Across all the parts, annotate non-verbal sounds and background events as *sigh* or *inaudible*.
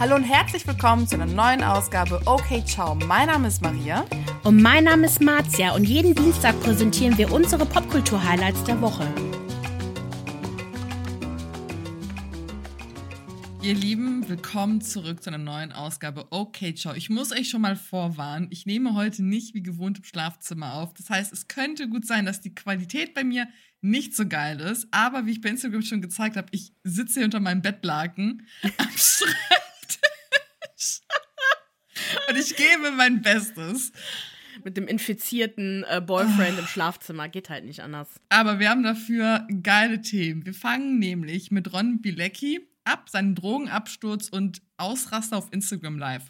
Hallo und herzlich willkommen zu einer neuen Ausgabe Okay Ciao. Mein Name ist Maria. Und mein Name ist Marzia und jeden Dienstag präsentieren wir unsere Popkultur-Highlights der Woche. Ihr Lieben, willkommen zurück zu einer neuen Ausgabe Okay Ciao. Ich muss euch schon mal vorwarnen, ich nehme heute nicht wie gewohnt im Schlafzimmer auf. Das heißt, es könnte gut sein, dass die Qualität bei mir nicht so geil ist. Aber wie ich bei Instagram schon gezeigt habe, ich sitze hier unter meinem Bettlaken am *laughs* Schreibtisch. Und ich gebe mein Bestes. Mit dem infizierten äh, Boyfriend im Schlafzimmer geht halt nicht anders. Aber wir haben dafür geile Themen. Wir fangen nämlich mit Ron Bilecki ab, seinen Drogenabsturz und Ausraster auf Instagram Live.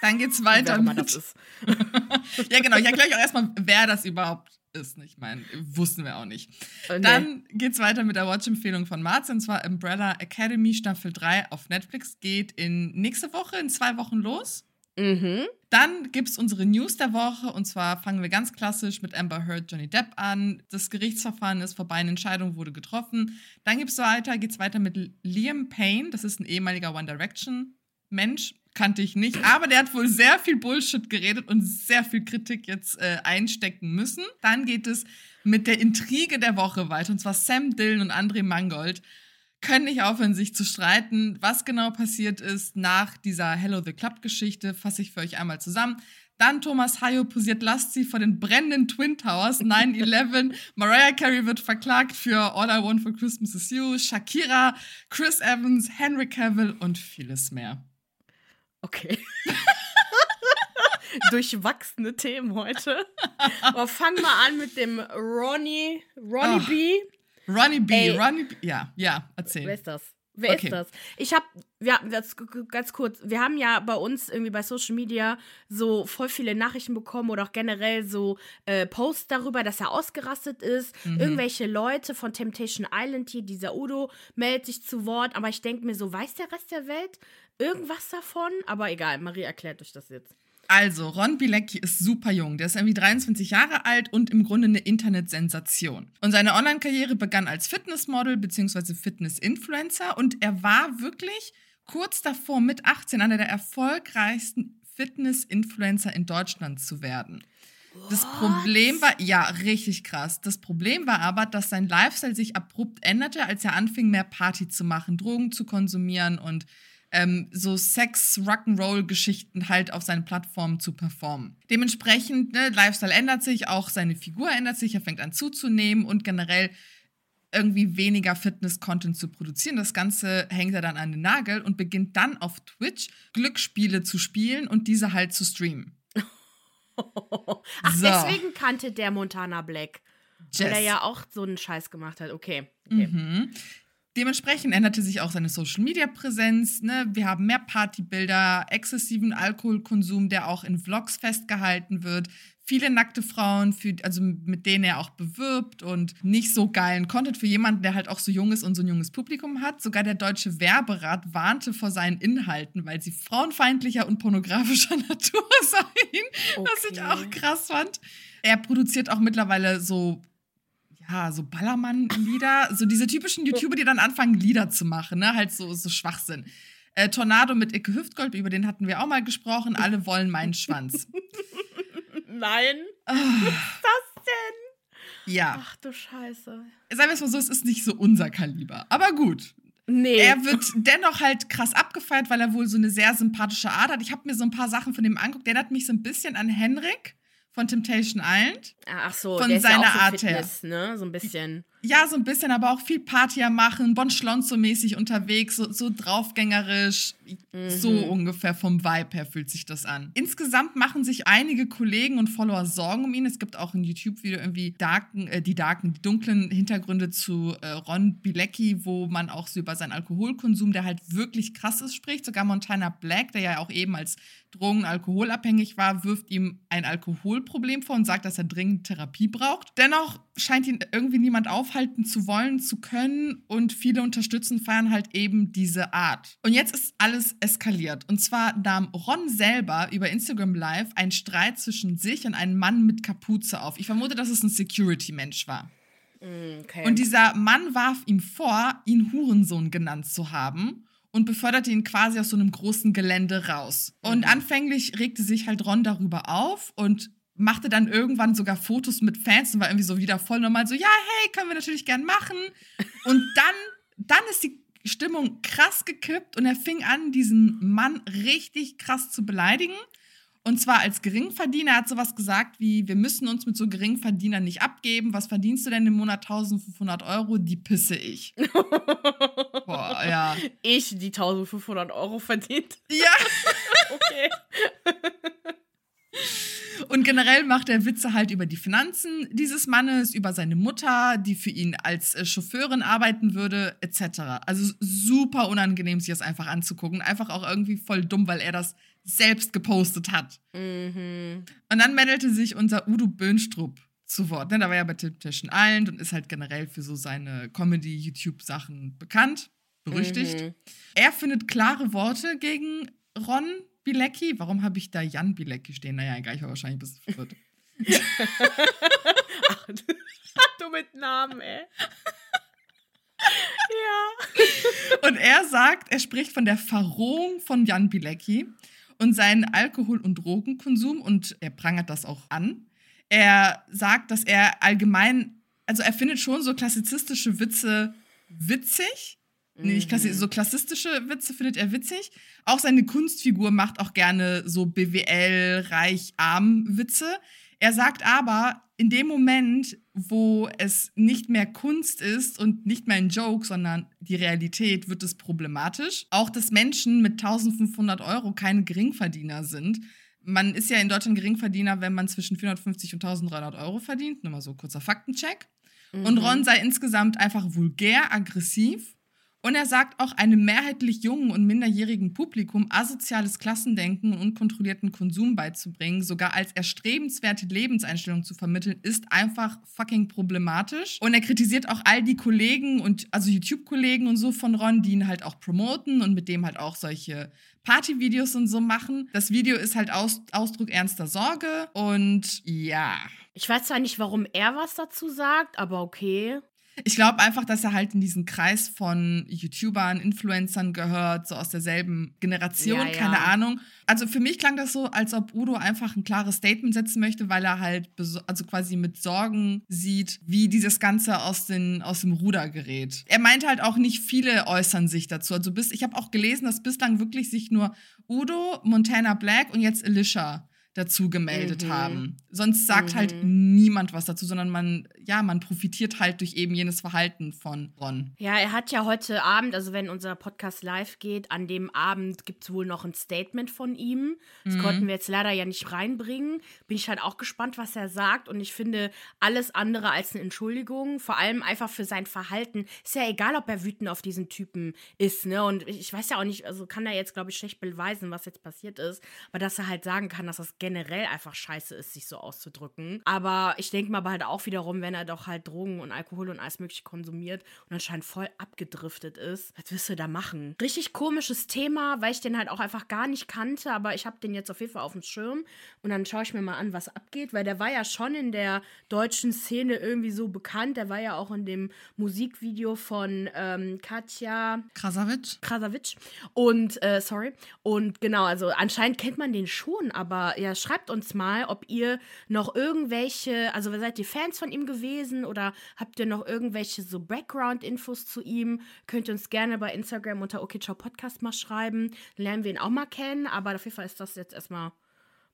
Dann geht's weiter mit. Das ist. *laughs* ja, genau. Ich erkläre euch auch erstmal, wer das überhaupt ist. Ich meine, wussten wir auch nicht. Okay. Dann geht's weiter mit der Watch-Empfehlung von Marz, und zwar Umbrella Academy Staffel 3 auf Netflix. Geht in nächste Woche, in zwei Wochen los. Mhm. Dann gibt es unsere News der Woche und zwar fangen wir ganz klassisch mit Amber Heard, Johnny Depp an. Das Gerichtsverfahren ist vorbei, eine Entscheidung wurde getroffen. Dann gibt's weiter, geht's weiter mit Liam Payne, das ist ein ehemaliger One Direction Mensch, kannte ich nicht, aber der hat wohl sehr viel Bullshit geredet und sehr viel Kritik jetzt äh, einstecken müssen. Dann geht es mit der Intrige der Woche weiter und zwar Sam Dillon und André Mangold können nicht aufhören, sich zu streiten. Was genau passiert ist nach dieser Hello the Club-Geschichte, fasse ich für euch einmal zusammen. Dann Thomas Hayo posiert Lasty vor den brennenden Twin Towers 9-11. *laughs* Mariah Carey wird verklagt für All I Want for Christmas is You. Shakira, Chris Evans, Henry Cavill und vieles mehr. Okay. *laughs* Durchwachsene Themen heute. Aber fangen wir an mit dem Ronnie, Ronnie oh. B. Ronnie B. Ey. Ronnie B. Ja, ja, erzähl. Wer ist das? Wer okay. ist das? Ich habe, ja, das, ganz kurz, wir haben ja bei uns irgendwie bei Social Media so voll viele Nachrichten bekommen oder auch generell so äh, Posts darüber, dass er ausgerastet ist. Mhm. Irgendwelche Leute von Temptation Island hier, dieser Udo, meldet sich zu Wort, aber ich denke mir so, weiß der Rest der Welt irgendwas davon? Aber egal, Marie erklärt euch das jetzt. Also, Ron Bilecki ist super jung. Der ist irgendwie 23 Jahre alt und im Grunde eine Internetsensation. Und seine Online-Karriere begann als Fitnessmodel bzw. Fitness-Influencer und er war wirklich kurz davor, mit 18 einer der erfolgreichsten Fitness-Influencer in Deutschland zu werden. What? Das Problem war, ja, richtig krass. Das Problem war aber, dass sein Lifestyle sich abrupt änderte, als er anfing, mehr Party zu machen, Drogen zu konsumieren und ähm, so Sex-Rock'n'Roll-Geschichten halt auf seinen Plattformen zu performen. Dementsprechend, ne, Lifestyle ändert sich, auch seine Figur ändert sich, er fängt an zuzunehmen und generell irgendwie weniger Fitness-Content zu produzieren. Das Ganze hängt er dann an den Nagel und beginnt dann auf Twitch Glücksspiele zu spielen und diese halt zu streamen. *laughs* Ach, so. deswegen kannte der Montana Black. Jess. Weil er ja auch so einen Scheiß gemacht hat. Okay. okay. Mhm. Dementsprechend änderte sich auch seine Social-Media-Präsenz. Ne? Wir haben mehr Partybilder, exzessiven Alkoholkonsum, der auch in Vlogs festgehalten wird. Viele nackte Frauen, für, also mit denen er auch bewirbt und nicht so geilen Content für jemanden, der halt auch so jung ist und so ein junges Publikum hat. Sogar der Deutsche Werberat warnte vor seinen Inhalten, weil sie frauenfeindlicher und pornografischer *laughs* Natur seien. Okay. Was ich auch krass fand. Er produziert auch mittlerweile so ja, so Ballermann-Lieder, so diese typischen YouTuber, die dann anfangen, Lieder zu machen, ne? Halt so, so Schwachsinn. Äh, Tornado mit Icke Hüftgold, über den hatten wir auch mal gesprochen. Alle wollen meinen Schwanz. *laughs* Nein. Oh. Was ist das denn? Ja. Ach du Scheiße. Sagen wir es mal so, es ist nicht so unser Kaliber. Aber gut. Nee. Er wird dennoch halt krass abgefeiert, weil er wohl so eine sehr sympathische Art hat. Ich habe mir so ein paar Sachen von dem angeguckt. Der hat mich so ein bisschen an Henrik von Temptation Island. Ach so, von der seiner ist ja auch Art Fitness, her. Ne? So ein bisschen. Ja, so ein bisschen, aber auch viel Party machen, Bon Schlonzo-mäßig unterwegs, so, so draufgängerisch. Mhm. So ungefähr vom Vibe her fühlt sich das an. Insgesamt machen sich einige Kollegen und Follower Sorgen um ihn. Es gibt auch ein YouTube-Video irgendwie Darken, äh, die Darken, die dunklen Hintergründe zu äh, Ron Bilecki, wo man auch so über seinen Alkoholkonsum, der halt wirklich krass ist, spricht. Sogar Montana Black, der ja auch eben als Drogen-, alkoholabhängig war, wirft ihm ein Alkoholproblem vor und sagt, dass er dringend Therapie braucht. Dennoch scheint ihn irgendwie niemand aufhalten zu wollen, zu können und viele unterstützen, feiern halt eben diese Art. Und jetzt ist alles eskaliert. Und zwar nahm Ron selber über Instagram Live einen Streit zwischen sich und einem Mann mit Kapuze auf. Ich vermute, dass es ein Security-Mensch war. Mm, okay. Und dieser Mann warf ihm vor, ihn Hurensohn genannt zu haben und beförderte ihn quasi aus so einem großen Gelände raus. Und mhm. anfänglich regte sich halt Ron darüber auf und machte dann irgendwann sogar Fotos mit Fans und war irgendwie so wieder voll normal so, ja, hey, können wir natürlich gern machen. *laughs* Und dann, dann ist die Stimmung krass gekippt und er fing an, diesen Mann richtig krass zu beleidigen. Und zwar als Geringverdiener er hat sowas gesagt wie, wir müssen uns mit so Geringverdienern nicht abgeben. Was verdienst du denn im Monat 1500 Euro? Die pisse ich. *laughs* Ja. *laughs* Ich, die 1500 Euro verdient? Ja. *laughs* okay. Und generell macht er Witze halt über die Finanzen dieses Mannes, über seine Mutter, die für ihn als äh, Chauffeurin arbeiten würde, etc. Also super unangenehm, sich das einfach anzugucken. Einfach auch irgendwie voll dumm, weil er das selbst gepostet hat. Mhm. Und dann meldete sich unser Udo Böhnstrup zu Wort. Ne? Da war ja bei Temptation Island und ist halt generell für so seine Comedy-YouTube-Sachen bekannt, berüchtigt. Mhm. Er findet klare Worte gegen Ron Bilecki. Warum habe ich da Jan Bilecki stehen? Naja, egal, ich war wahrscheinlich ein bisschen verwirrt. *laughs* Ach, du mit Namen, ey. *laughs* ja. Und er sagt, er spricht von der Verrohung von Jan Bilecki und seinen Alkohol- und Drogenkonsum und er prangert das auch an. Er sagt, dass er allgemein, also er findet schon so klassizistische Witze witzig, Nee, ich klasse, mhm. so klassistische Witze findet er witzig. Auch seine Kunstfigur macht auch gerne so BWL, reich, arm Witze. Er sagt aber, in dem Moment, wo es nicht mehr Kunst ist und nicht mehr ein Joke, sondern die Realität, wird es problematisch. Auch, dass Menschen mit 1500 Euro keine Geringverdiener sind. Man ist ja in Deutschland Geringverdiener, wenn man zwischen 450 und 1300 Euro verdient. Nur mal so kurzer Faktencheck. Mhm. Und Ron sei insgesamt einfach vulgär, aggressiv und er sagt auch, einem mehrheitlich jungen und minderjährigen Publikum asoziales Klassendenken und unkontrollierten Konsum beizubringen, sogar als erstrebenswerte Lebenseinstellung zu vermitteln, ist einfach fucking problematisch. Und er kritisiert auch all die Kollegen und also YouTube-Kollegen und so von Ron, die ihn halt auch promoten und mit dem halt auch solche Partyvideos und so machen. Das Video ist halt Aus Ausdruck ernster Sorge und ja. Ich weiß zwar nicht, warum er was dazu sagt, aber okay. Ich glaube einfach, dass er halt in diesen Kreis von YouTubern, Influencern gehört, so aus derselben Generation, ja, ja. keine Ahnung. Also für mich klang das so, als ob Udo einfach ein klares Statement setzen möchte, weil er halt also quasi mit Sorgen sieht, wie dieses Ganze aus, den, aus dem Ruder gerät. Er meint halt auch nicht viele äußern sich dazu. Also bis, ich habe auch gelesen, dass bislang wirklich sich nur Udo, Montana Black und jetzt Alicia dazu gemeldet mhm. haben. Sonst sagt halt mhm. halt niemand was dazu, sondern man, ja, man profitiert halt durch eben jenes Verhalten von Ron. Ja, er hat ja heute Abend, also wenn unser Podcast live geht, an dem Abend gibt es wohl noch ein Statement von ihm. Das mhm. konnten wir jetzt leider ja nicht reinbringen. Bin ich halt auch gespannt, was er sagt. Und ich finde alles andere als eine Entschuldigung, vor allem einfach für sein Verhalten. Ist ja egal, ob er wütend auf diesen Typen ist, ne? Und ich weiß ja auch nicht, also kann er jetzt, glaube ich, schlecht beweisen, was jetzt passiert ist. Aber dass er halt sagen kann, dass das generell einfach scheiße ist, sich so auszudrücken. Aber ich denke mal halt auch wiederum, wenn er doch halt Drogen und Alkohol und alles mögliche konsumiert und anscheinend voll abgedriftet ist, was wirst du da machen? Richtig komisches Thema, weil ich den halt auch einfach gar nicht kannte, aber ich habe den jetzt auf jeden Fall auf dem Schirm und dann schaue ich mir mal an, was abgeht, weil der war ja schon in der deutschen Szene irgendwie so bekannt. Der war ja auch in dem Musikvideo von ähm, Katja Krasavitsch. Krasavitsch. Und, äh, sorry. Und genau, also anscheinend kennt man den schon, aber ja, schreibt uns mal, ob ihr noch irgendwelche, also seid ihr Fans von ihm gewesen oder habt ihr noch irgendwelche so Background-Infos zu ihm? Könnt ihr uns gerne bei Instagram unter OKCiao Podcast mal schreiben. Dann lernen wir ihn auch mal kennen, aber auf jeden Fall ist das jetzt erstmal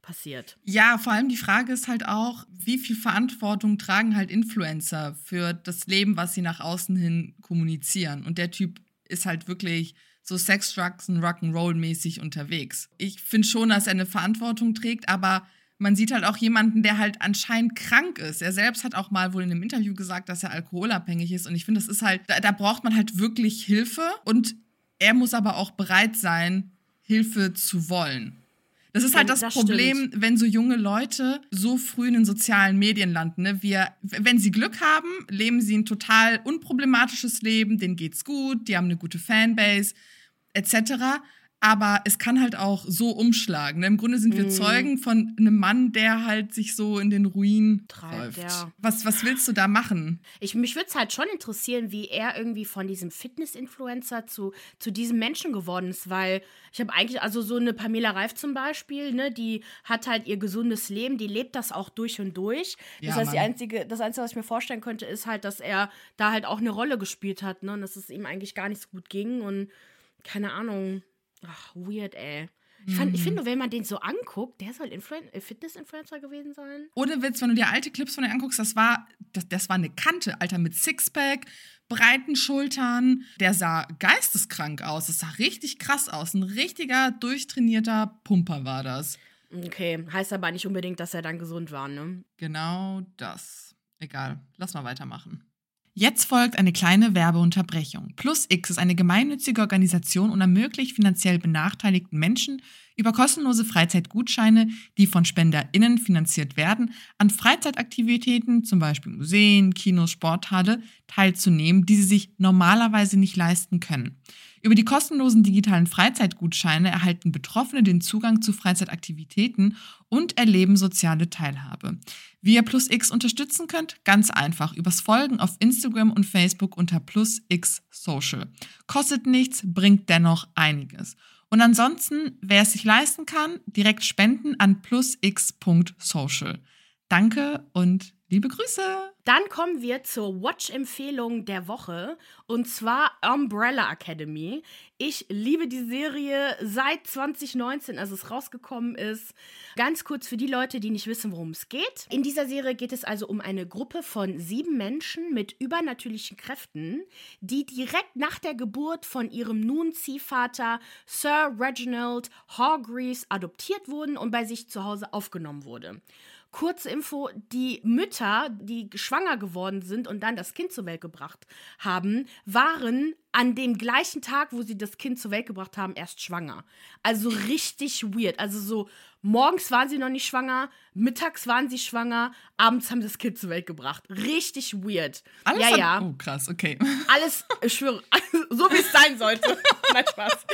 passiert. Ja, vor allem die Frage ist halt auch, wie viel Verantwortung tragen halt Influencer für das Leben, was sie nach außen hin kommunizieren. Und der Typ ist halt wirklich so Sex, Drugs und Rock'n'Roll mäßig unterwegs. Ich finde schon, dass er eine Verantwortung trägt, aber man sieht halt auch jemanden, der halt anscheinend krank ist. Er selbst hat auch mal wohl in einem Interview gesagt, dass er alkoholabhängig ist. Und ich finde, das ist halt, da, da braucht man halt wirklich Hilfe. Und er muss aber auch bereit sein, Hilfe zu wollen. Das ist halt das, das Problem, stimmt. wenn so junge Leute so früh in den sozialen Medien landen. Ne? Wir, wenn sie Glück haben, leben sie ein total unproblematisches Leben, denen geht's gut, die haben eine gute Fanbase, etc. aber es kann halt auch so umschlagen. Ne? Im Grunde sind wir mm. Zeugen von einem Mann, der halt sich so in den Ruin treibt. Ja. Was, was willst du da machen? Ich, mich würde es halt schon interessieren, wie er irgendwie von diesem Fitness-Influencer zu, zu diesem Menschen geworden ist, weil ich habe eigentlich, also so eine Pamela Reif zum Beispiel, ne, die hat halt ihr gesundes Leben, die lebt das auch durch und durch. Das ja, heißt, die einzige, das Einzige, was ich mir vorstellen könnte, ist halt, dass er da halt auch eine Rolle gespielt hat, ne, und dass es ihm eigentlich gar nicht so gut ging und keine Ahnung Ach, weird, ey. Ich, fand, ich mhm. finde, wenn man den so anguckt, der soll Influen äh, Fitness-Influencer gewesen sein. Ohne Witz, wenn du dir alte Clips von dir anguckst, das war, das, das war eine Kante, Alter, mit Sixpack, breiten Schultern. Der sah geisteskrank aus. Das sah richtig krass aus. Ein richtiger, durchtrainierter Pumper war das. Okay, heißt aber nicht unbedingt, dass er dann gesund war, ne? Genau das. Egal, lass mal weitermachen. Jetzt folgt eine kleine Werbeunterbrechung. Plus X ist eine gemeinnützige Organisation und ermöglicht finanziell benachteiligten Menschen über kostenlose Freizeitgutscheine, die von SpenderInnen finanziert werden, an Freizeitaktivitäten, zum Beispiel Museen, Kinos, Sporthalle, teilzunehmen, die sie sich normalerweise nicht leisten können. Über die kostenlosen digitalen Freizeitgutscheine erhalten Betroffene den Zugang zu Freizeitaktivitäten und erleben soziale Teilhabe. Wie ihr Plus X unterstützen könnt? Ganz einfach übers Folgen auf Instagram und Facebook unter Plus X Social. Kostet nichts, bringt dennoch einiges. Und ansonsten, wer es sich leisten kann, direkt spenden an plusx.social. Danke und liebe Grüße. Dann kommen wir zur Watch-Empfehlung der Woche und zwar Umbrella Academy. Ich liebe die Serie seit 2019, als es rausgekommen ist. Ganz kurz für die Leute, die nicht wissen, worum es geht. In dieser Serie geht es also um eine Gruppe von sieben Menschen mit übernatürlichen Kräften, die direkt nach der Geburt von ihrem nun Ziehvater Sir Reginald Hargreaves adoptiert wurden und bei sich zu Hause aufgenommen wurde. Kurze Info, die Mütter, die schwanger geworden sind und dann das Kind zur Welt gebracht haben, waren an dem gleichen Tag, wo sie das Kind zur Welt gebracht haben, erst schwanger. Also richtig weird. Also so, morgens waren sie noch nicht schwanger, mittags waren sie schwanger, abends haben sie das Kind zur Welt gebracht. Richtig weird. Alles ja, ja. Oh, krass, okay. Alles, ich schwöre, *laughs* so wie es sein sollte. *laughs* Nein, Spaß.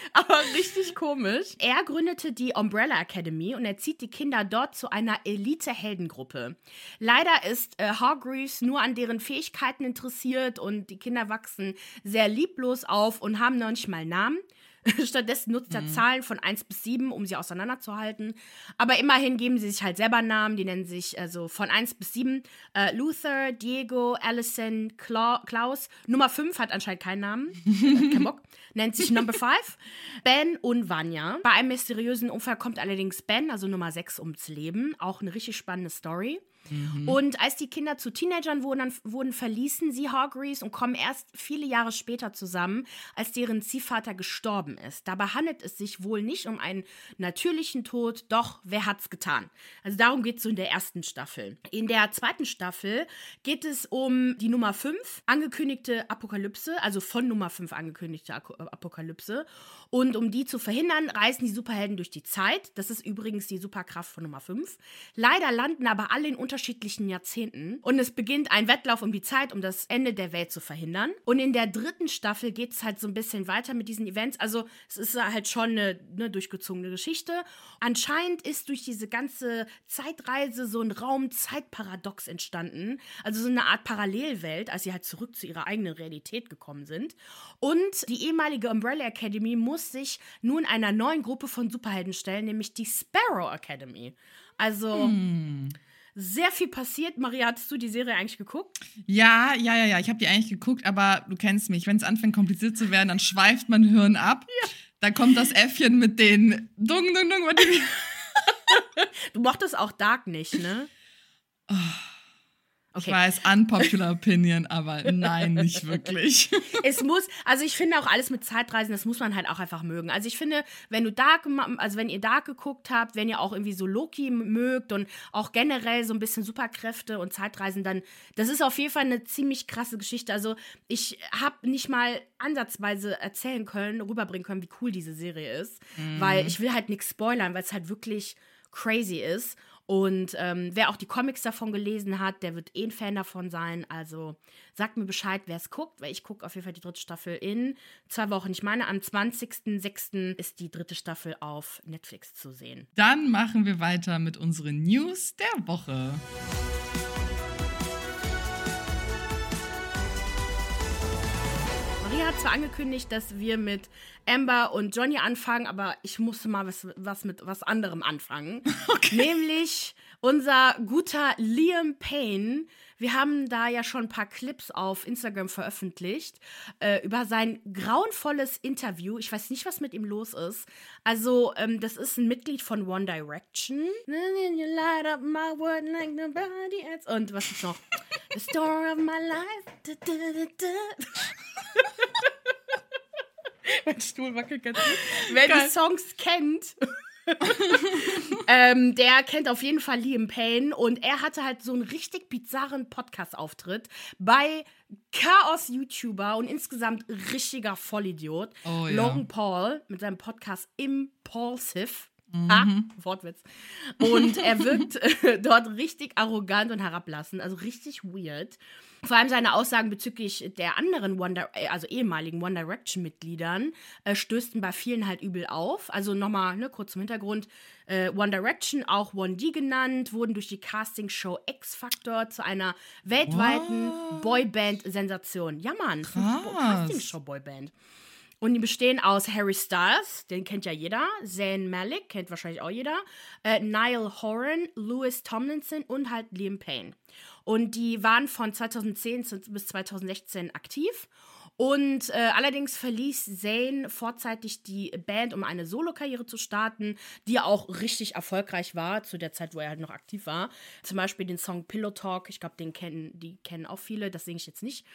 *laughs* aber richtig komisch. Er gründete die Umbrella Academy und erzieht die Kinder dort zu einer Elite-Heldengruppe. Leider ist äh, Hargreaves nur an deren Fähigkeiten interessiert und die Kinder wachsen sehr lieblos auf und haben noch nicht mal Namen. *laughs* Stattdessen nutzt er mhm. Zahlen von 1 bis 7, um sie auseinanderzuhalten. Aber immerhin geben sie sich halt selber Namen. Die nennen sich also von 1 bis 7 äh, Luther, Diego, Allison, Cla Klaus. Nummer 5 hat anscheinend keinen Namen. Kein Bock. *laughs* Nennt sich Number 5. Ben und Vanya. Bei einem mysteriösen Unfall kommt allerdings Ben, also Nummer 6, ums Leben. Auch eine richtig spannende Story. Mhm. Und als die Kinder zu Teenagern wurden, wurden, verließen sie Hargreaves und kommen erst viele Jahre später zusammen, als deren Ziehvater gestorben ist. Dabei handelt es sich wohl nicht um einen natürlichen Tod, doch wer hat's getan? Also darum geht es so in der ersten Staffel. In der zweiten Staffel geht es um die Nummer 5, angekündigte Apokalypse, also von Nummer 5 angekündigte Apokalypse. Und um die zu verhindern, reisen die Superhelden durch die Zeit. Das ist übrigens die Superkraft von Nummer 5. Leider landen aber alle in unterschiedlichen Jahrzehnten. Und es beginnt ein Wettlauf um die Zeit, um das Ende der Welt zu verhindern. Und in der dritten Staffel geht es halt so ein bisschen weiter mit diesen Events. Also es ist halt schon eine, eine durchgezogene Geschichte. Anscheinend ist durch diese ganze Zeitreise so ein Raum-Zeit-Paradox entstanden. Also so eine Art Parallelwelt, als sie halt zurück zu ihrer eigenen Realität gekommen sind. Und die ehemalige Umbrella Academy muss sich nun einer neuen Gruppe von Superhelden stellen, nämlich die Sparrow Academy. Also. Hm sehr viel passiert. Maria, hattest du die Serie eigentlich geguckt? Ja, ja, ja, ja. Ich habe die eigentlich geguckt, aber du kennst mich. Wenn es anfängt kompliziert zu werden, dann schweift mein Hirn ab. Ja. Dann kommt das Äffchen mit den Dung, Dung, Dung. *laughs* du mochtest auch Dark nicht, ne? Oh. Okay. Ich weiß, unpopular opinion, aber nein, nicht wirklich. *laughs* es muss, also ich finde auch alles mit Zeitreisen, das muss man halt auch einfach mögen. Also ich finde, wenn du Dark, also wenn ihr Dark geguckt habt, wenn ihr auch irgendwie so Loki mögt und auch generell so ein bisschen Superkräfte und Zeitreisen, dann, das ist auf jeden Fall eine ziemlich krasse Geschichte. Also ich habe nicht mal ansatzweise erzählen können, rüberbringen können, wie cool diese Serie ist, mhm. weil ich will halt nichts spoilern, weil es halt wirklich crazy ist. Und ähm, wer auch die Comics davon gelesen hat, der wird eh ein Fan davon sein. Also sagt mir Bescheid, wer es guckt, weil ich gucke auf jeden Fall die dritte Staffel in zwei Wochen. Ich meine, am 20.06. ist die dritte Staffel auf Netflix zu sehen. Dann machen wir weiter mit unseren News der Woche. Maria hat zwar angekündigt, dass wir mit Amber und Johnny anfangen, aber ich musste mal was, was mit was anderem anfangen. *laughs* Okay. Nämlich unser guter Liam Payne. Wir haben da ja schon ein paar Clips auf Instagram veröffentlicht äh, über sein grauenvolles Interview. Ich weiß nicht, was mit ihm los ist. Also, ähm, das ist ein Mitglied von One Direction. Und was ist noch? The story of my life. *laughs* mein Stuhl wackelt ganz gut. Wer die Songs kennt. *laughs* ähm, der kennt auf jeden Fall Liam Payne und er hatte halt so einen richtig bizarren Podcast-Auftritt bei Chaos-YouTuber und insgesamt richtiger Vollidiot. Oh, ja. Logan Paul mit seinem Podcast Impulsive. Mhm. Ah, Wortwitz. Und er wirkt *laughs* äh, dort richtig arrogant und herablassend, also richtig weird. Vor allem seine Aussagen bezüglich der anderen One äh, also ehemaligen One Direction-Mitgliedern, äh, stößten bei vielen halt übel auf. Also nochmal, ne, kurz zum Hintergrund. Äh, One Direction, auch 1D genannt, wurden durch die Castingshow X Factor zu einer weltweiten Boyband-Sensation. Ja, Mann, Castingshow-Boyband. Und die bestehen aus Harry Styles, den kennt ja jeder, Zayn Malik, kennt wahrscheinlich auch jeder, äh, Niall Horan, Louis Tomlinson und halt Liam Payne. Und die waren von 2010 bis 2016 aktiv. Und äh, allerdings verließ Zayn vorzeitig die Band, um eine Solokarriere zu starten, die auch richtig erfolgreich war, zu der Zeit, wo er halt noch aktiv war. Zum Beispiel den Song Pillow Talk, ich glaube, den kennen, die kennen auch viele, das singe ich jetzt nicht.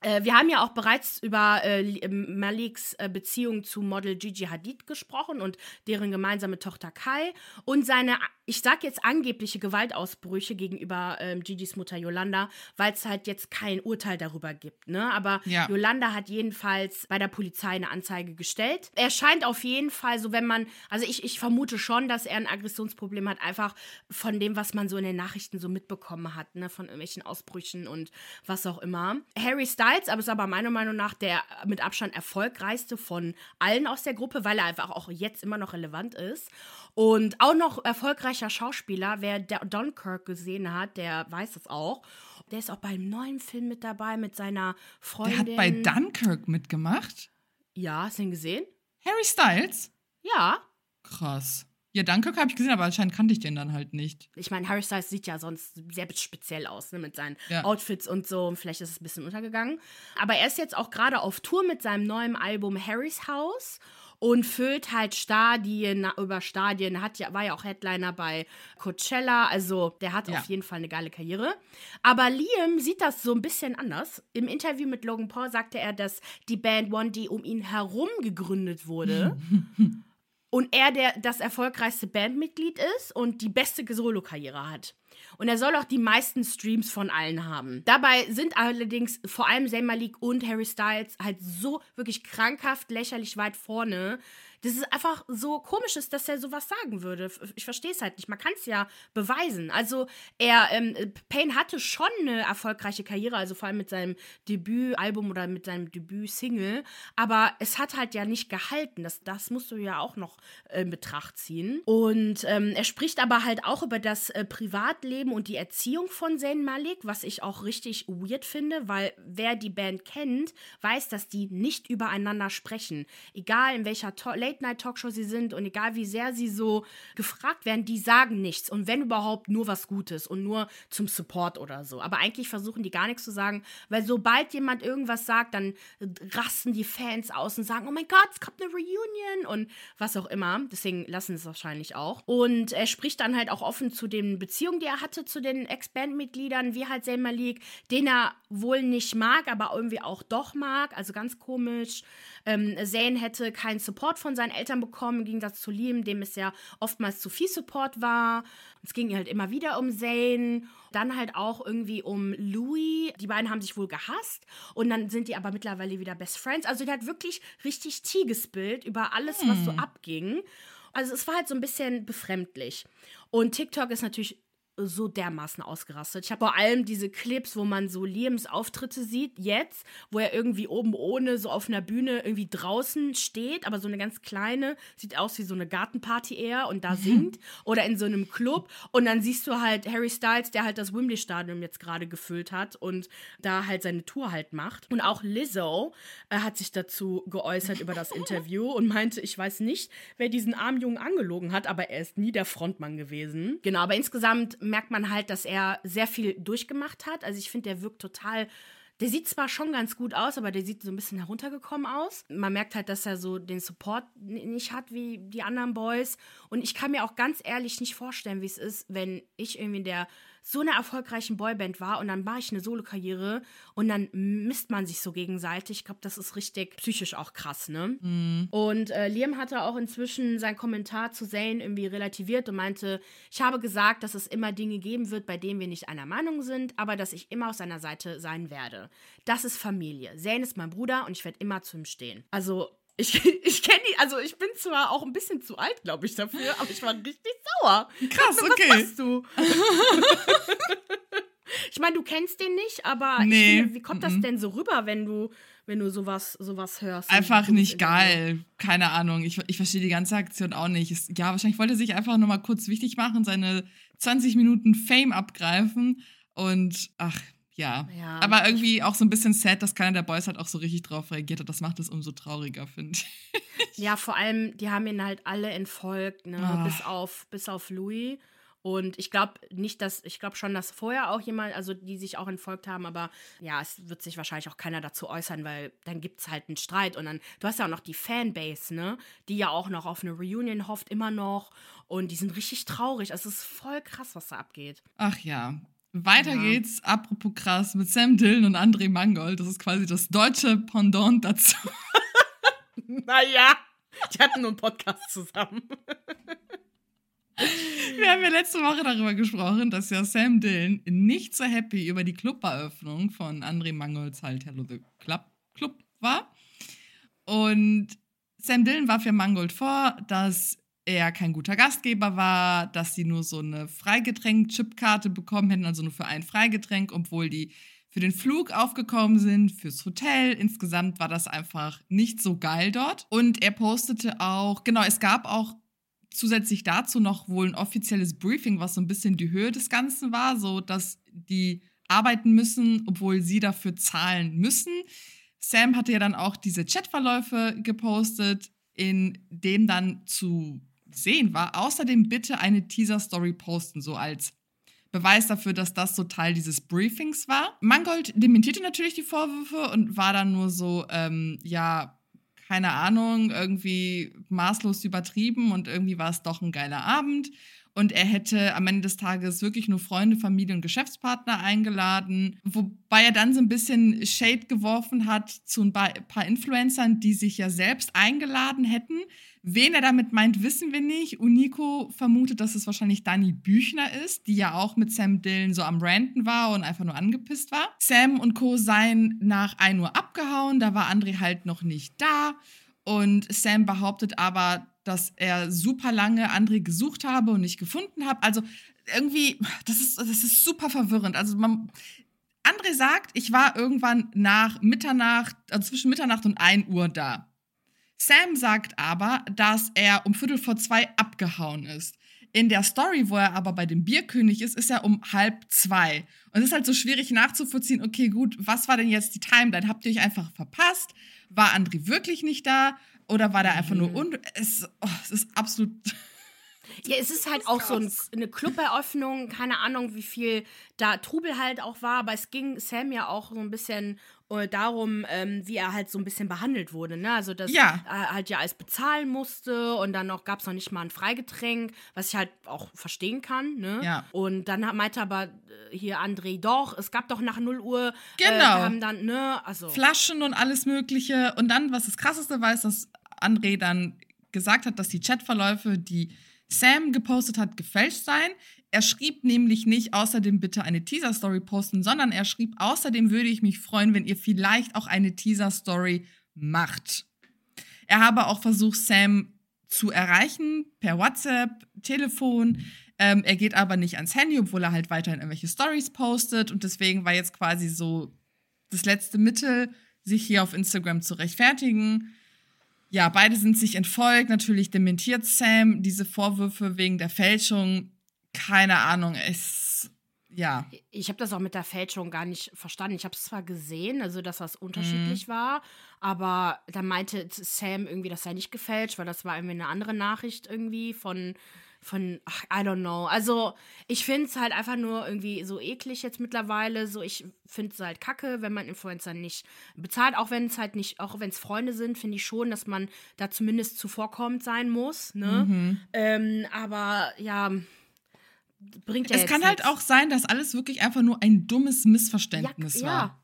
Äh, wir haben ja auch bereits über äh, ähm, Maliks äh, Beziehung zu Model Gigi Hadid gesprochen und deren gemeinsame Tochter Kai und seine, ich sag jetzt angebliche Gewaltausbrüche gegenüber ähm, Gigis Mutter Yolanda, weil es halt jetzt kein Urteil darüber gibt. Ne? Aber ja. Yolanda hat jedenfalls bei der Polizei eine Anzeige gestellt. Er scheint auf jeden Fall so, wenn man, also ich, ich vermute schon, dass er ein Aggressionsproblem hat, einfach von dem, was man so in den Nachrichten so mitbekommen hat, ne? von irgendwelchen Ausbrüchen und was auch immer. Harry Styles Styles, aber ist aber meiner Meinung nach der mit Abstand erfolgreichste von allen aus der Gruppe, weil er einfach auch jetzt immer noch relevant ist. Und auch noch erfolgreicher Schauspieler, wer Dunkirk gesehen hat, der weiß es auch. Der ist auch beim neuen Film mit dabei mit seiner Freundin. Der hat bei Dunkirk mitgemacht? Ja, hast du ihn gesehen? Harry Styles? Ja. Krass. Ja, Dunkirk habe ich gesehen, aber anscheinend kannte ich den dann halt nicht. Ich meine, Harry Styles sieht ja sonst sehr speziell aus, ne, mit seinen ja. Outfits und so. Vielleicht ist es ein bisschen untergegangen. Aber er ist jetzt auch gerade auf Tour mit seinem neuen Album Harry's House und füllt halt Stadien über Stadien, hat ja, war ja auch Headliner bei Coachella, also der hat ja. auf jeden Fall eine geile Karriere. Aber Liam sieht das so ein bisschen anders. Im Interview mit Logan Paul sagte er, dass die Band One D um ihn herum gegründet wurde. *laughs* und er der das erfolgreichste Bandmitglied ist und die beste Solo-Karriere hat. Und er soll auch die meisten Streams von allen haben. Dabei sind allerdings vor allem Zayn Malik und Harry Styles halt so wirklich krankhaft lächerlich weit vorne, das ist einfach so komisch ist, dass er sowas sagen würde. Ich verstehe es halt nicht. Man kann es ja beweisen. Also er, ähm, Payne hatte schon eine erfolgreiche Karriere, also vor allem mit seinem Debütalbum oder mit seinem Debütsingle, aber es hat halt ja nicht gehalten. Das, das musst du ja auch noch äh, in Betracht ziehen. Und ähm, er spricht aber halt auch über das äh, Privatleben und die Erziehung von Zayn Malik, was ich auch richtig weird finde, weil wer die Band kennt, weiß, dass die nicht übereinander sprechen. Egal in welcher to Late-Night-Talkshow sie sind und egal wie sehr sie so gefragt werden, die sagen nichts und wenn überhaupt nur was Gutes und nur zum Support oder so. Aber eigentlich versuchen die gar nichts zu sagen, weil sobald jemand irgendwas sagt, dann rasten die Fans aus und sagen, oh mein Gott, es kommt eine Reunion und was auch immer. Deswegen lassen sie es wahrscheinlich auch. Und er spricht dann halt auch offen zu den Beziehungen, die er hatte zu den Ex-Band-Mitgliedern, wie halt Selma Malik, den er wohl nicht mag, aber irgendwie auch doch mag. Also ganz komisch. Ähm, Zane hätte keinen Support von seinen Eltern bekommen, im Gegensatz zu Liam, dem es ja oftmals zu viel Support war. Es ging halt immer wieder um Zane, dann halt auch irgendwie um Louis. Die beiden haben sich wohl gehasst und dann sind die aber mittlerweile wieder Best Friends. Also der hat wirklich richtig Tigesbild über alles, hm. was so hm. abging. Also es war halt so ein bisschen befremdlich. Und TikTok ist natürlich so dermaßen ausgerastet. Ich habe vor allem diese Clips, wo man so Liams Auftritte sieht, jetzt, wo er irgendwie oben ohne so auf einer Bühne irgendwie draußen steht, aber so eine ganz kleine, sieht aus wie so eine Gartenparty eher und da singt oder in so einem Club und dann siehst du halt Harry Styles, der halt das Wembley Stadion jetzt gerade gefüllt hat und da halt seine Tour halt macht und auch Lizzo äh, hat sich dazu geäußert über das *laughs* Interview und meinte, ich weiß nicht, wer diesen armen Jungen angelogen hat, aber er ist nie der Frontmann gewesen. Genau, aber insgesamt merkt man halt, dass er sehr viel durchgemacht hat. Also ich finde, der wirkt total der sieht zwar schon ganz gut aus, aber der sieht so ein bisschen heruntergekommen aus. Man merkt halt, dass er so den Support nicht hat wie die anderen Boys. Und ich kann mir auch ganz ehrlich nicht vorstellen, wie es ist, wenn ich irgendwie in der so einer erfolgreichen Boyband war und dann mache ich eine Solokarriere und dann misst man sich so gegenseitig. Ich glaube, das ist richtig psychisch auch krass, ne? Mhm. Und äh, Liam hatte auch inzwischen seinen Kommentar zu Zane irgendwie relativiert und meinte, ich habe gesagt, dass es immer Dinge geben wird, bei denen wir nicht einer Meinung sind, aber dass ich immer auf seiner Seite sein werde. Das ist Familie. Zane ist mein Bruder und ich werde immer zu ihm stehen. Also ich, *laughs* ich kenne die, also ich bin zwar auch ein bisschen zu alt, glaube ich, dafür, aber ich war richtig sauer. Krass, was, okay. Was machst du? *laughs* ich meine, du kennst den nicht, aber nee. finde, wie kommt das denn so rüber, wenn du, wenn du sowas, sowas hörst? Einfach nicht geil. Keine Ahnung. Ich, ich verstehe die ganze Aktion auch nicht. Es, ja, wahrscheinlich wollte er sich einfach nochmal kurz wichtig machen, seine 20 Minuten Fame abgreifen. Und ach, ja. ja. Aber irgendwie auch so ein bisschen sad, dass keiner der Boys halt auch so richtig drauf reagiert hat. Das macht es umso trauriger, finde ich. *laughs* Ja, vor allem, die haben ihn halt alle entfolgt, ne? Oh. Bis auf, bis auf Louis. Und ich glaube nicht, dass, ich glaube schon, dass vorher auch jemand, also die sich auch entfolgt haben, aber ja, es wird sich wahrscheinlich auch keiner dazu äußern, weil dann gibt es halt einen Streit. Und dann, du hast ja auch noch die Fanbase, ne? Die ja auch noch auf eine Reunion hofft, immer noch. Und die sind richtig traurig. Also es ist voll krass, was da abgeht. Ach ja, weiter ja. geht's, apropos krass, mit Sam Dillon und André Mangold. Das ist quasi das deutsche Pendant dazu. *laughs* naja, die hatten nur einen Podcast zusammen. Wir haben ja letzte Woche darüber gesprochen, dass ja Sam Dillon nicht so happy über die Cluberöffnung von André Mangolds halt Hello the Club, Club war. Und Sam Dillon warf ja Mangold vor, dass er kein guter Gastgeber war, dass sie nur so eine Freigetränk-Chipkarte bekommen hätten, also nur für ein Freigetränk, obwohl die für den Flug aufgekommen sind, fürs Hotel. Insgesamt war das einfach nicht so geil dort. Und er postete auch, genau, es gab auch zusätzlich dazu noch wohl ein offizielles Briefing, was so ein bisschen die Höhe des Ganzen war, so dass die arbeiten müssen, obwohl sie dafür zahlen müssen. Sam hatte ja dann auch diese Chatverläufe gepostet, in dem dann zu sehen war. Außerdem bitte eine Teaser-Story posten, so als Beweis dafür, dass das so Teil dieses Briefings war. Mangold dementierte natürlich die Vorwürfe und war dann nur so, ähm, ja, keine Ahnung, irgendwie maßlos übertrieben und irgendwie war es doch ein geiler Abend. Und er hätte am Ende des Tages wirklich nur Freunde, Familie und Geschäftspartner eingeladen. Wobei er dann so ein bisschen Shade geworfen hat zu ein paar Influencern, die sich ja selbst eingeladen hätten. Wen er damit meint, wissen wir nicht. Unico vermutet, dass es wahrscheinlich Dani Büchner ist, die ja auch mit Sam Dillon so am Ranten war und einfach nur angepisst war. Sam und Co. seien nach 1 Uhr abgehauen, da war André halt noch nicht da. Und Sam behauptet aber, dass er super lange André gesucht habe und nicht gefunden habe. Also irgendwie, das ist, das ist super verwirrend. Also man, André sagt, ich war irgendwann nach Mitternacht, also zwischen Mitternacht und 1 Uhr da. Sam sagt aber, dass er um Viertel vor zwei abgehauen ist. In der Story, wo er aber bei dem Bierkönig ist, ist er um halb zwei. Und es ist halt so schwierig nachzuvollziehen, okay, gut, was war denn jetzt die Timeline? Habt ihr euch einfach verpasst? War André wirklich nicht da? Oder war der einfach mhm. nur un... Es, oh, es ist absolut... *laughs* Ja, es ist halt ist auch krass. so ein, eine Cluberöffnung, keine Ahnung, wie viel da Trubel halt auch war, aber es ging Sam ja auch so ein bisschen äh, darum, ähm, wie er halt so ein bisschen behandelt wurde. Ne? Also, dass ja. er halt ja alles bezahlen musste und dann noch gab es noch nicht mal ein Freigetränk, was ich halt auch verstehen kann. Ne? Ja. Und dann meinte aber äh, hier André doch, es gab doch nach 0 Uhr. Äh, genau. Äh, haben dann, ne, also. Flaschen und alles Mögliche. Und dann, was das Krasseste war, ist, dass André dann gesagt hat, dass die Chatverläufe, die Sam gepostet hat, gefälscht seien. Er schrieb nämlich nicht außerdem bitte eine Teaser-Story posten, sondern er schrieb außerdem würde ich mich freuen, wenn ihr vielleicht auch eine Teaser-Story macht. Er habe auch versucht, Sam zu erreichen per WhatsApp, Telefon. Ähm, er geht aber nicht ans Handy, obwohl er halt weiterhin irgendwelche Stories postet. Und deswegen war jetzt quasi so das letzte Mittel, sich hier auf Instagram zu rechtfertigen. Ja, beide sind sich entfolgt. Natürlich dementiert Sam diese Vorwürfe wegen der Fälschung. Keine Ahnung, es ja. Ich habe das auch mit der Fälschung gar nicht verstanden. Ich habe es zwar gesehen, also dass das unterschiedlich mhm. war, aber da meinte Sam irgendwie, das sei nicht gefälscht, weil das war irgendwie eine andere Nachricht irgendwie von von, ach, I don't know. Also, ich finde es halt einfach nur irgendwie so eklig jetzt mittlerweile. So, ich finde es halt kacke, wenn man Influencer nicht bezahlt, auch wenn es halt nicht, auch wenn es Freunde sind, finde ich schon, dass man da zumindest zuvorkommend sein muss. Ne? Mhm. Ähm, aber ja, bringt ja Es kann halt auch sein, dass alles wirklich einfach nur ein dummes Missverständnis ja, war. Ja.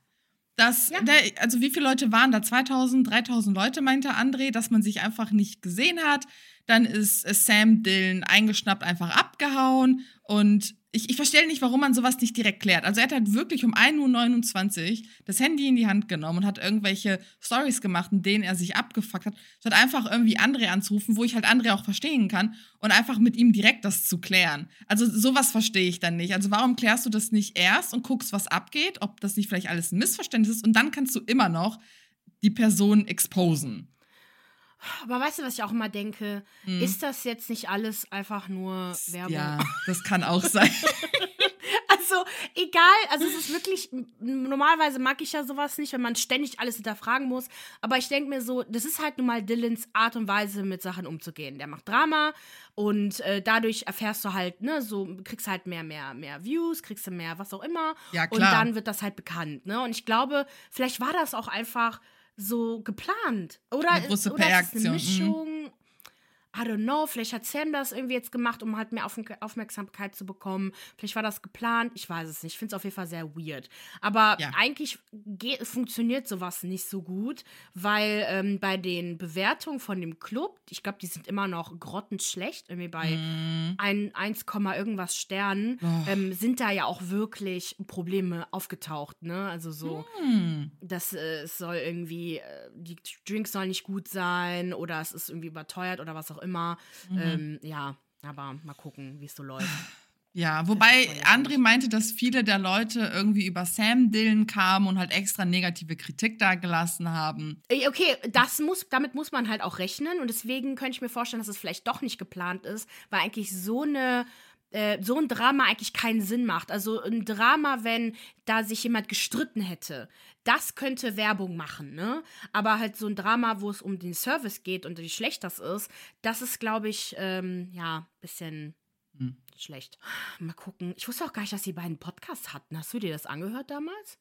Das, ja. der, also wie viele Leute waren da? 2000, 3000 Leute, meinte André, dass man sich einfach nicht gesehen hat. Dann ist Sam Dillon eingeschnappt, einfach abgehauen. Und ich, ich verstehe nicht, warum man sowas nicht direkt klärt. Also er hat halt wirklich um 1.29 Uhr das Handy in die Hand genommen und hat irgendwelche Stories gemacht, in denen er sich abgefuckt hat, statt einfach irgendwie André anzurufen, wo ich halt André auch verstehen kann und einfach mit ihm direkt das zu klären. Also sowas verstehe ich dann nicht. Also warum klärst du das nicht erst und guckst, was abgeht, ob das nicht vielleicht alles ein Missverständnis ist und dann kannst du immer noch die Person exposen. Aber weißt du, was ich auch immer denke? Hm. Ist das jetzt nicht alles einfach nur Werbung? Ja, das kann auch sein. *laughs* also, egal, also es ist wirklich, normalerweise mag ich ja sowas nicht, wenn man ständig alles hinterfragen muss. Aber ich denke mir so, das ist halt nun mal Dylans Art und Weise, mit Sachen umzugehen. Der macht Drama und äh, dadurch erfährst du halt, ne, so kriegst halt mehr, mehr, mehr Views, kriegst du mehr, was auch immer. Ja, klar. Und dann wird das halt bekannt, ne? Und ich glaube, vielleicht war das auch einfach so geplant. Oder, eine große oder ist eine mhm. I don't know, vielleicht hat Sam das irgendwie jetzt gemacht, um halt mehr Aufmerksamkeit zu bekommen. Vielleicht war das geplant, ich weiß es nicht. Ich finde es auf jeden Fall sehr weird. Aber ja. eigentlich funktioniert sowas nicht so gut, weil ähm, bei den Bewertungen von dem Club, ich glaube, die sind immer noch grottenschlecht, irgendwie bei mm. 1, irgendwas Sternen, oh. ähm, sind da ja auch wirklich Probleme aufgetaucht. Ne? Also so, mm. das äh, soll irgendwie, äh, die Drinks sollen nicht gut sein oder es ist irgendwie überteuert oder was auch immer. Mhm. Ähm, ja, aber mal gucken, wie es so läuft. Ja, wobei André meinte, dass viele der Leute irgendwie über Sam Dillon kamen und halt extra negative Kritik da gelassen haben. Okay, das muss, damit muss man halt auch rechnen und deswegen könnte ich mir vorstellen, dass es vielleicht doch nicht geplant ist, weil eigentlich so eine äh, so ein Drama eigentlich keinen Sinn macht. Also ein Drama, wenn da sich jemand gestritten hätte, das könnte Werbung machen, ne? Aber halt so ein Drama, wo es um den Service geht und wie schlecht das ist, das ist, glaube ich, ähm, ja, ein bisschen hm. schlecht. Mal gucken. Ich wusste auch gar nicht, dass die beiden Podcasts hatten. Hast du dir das angehört damals?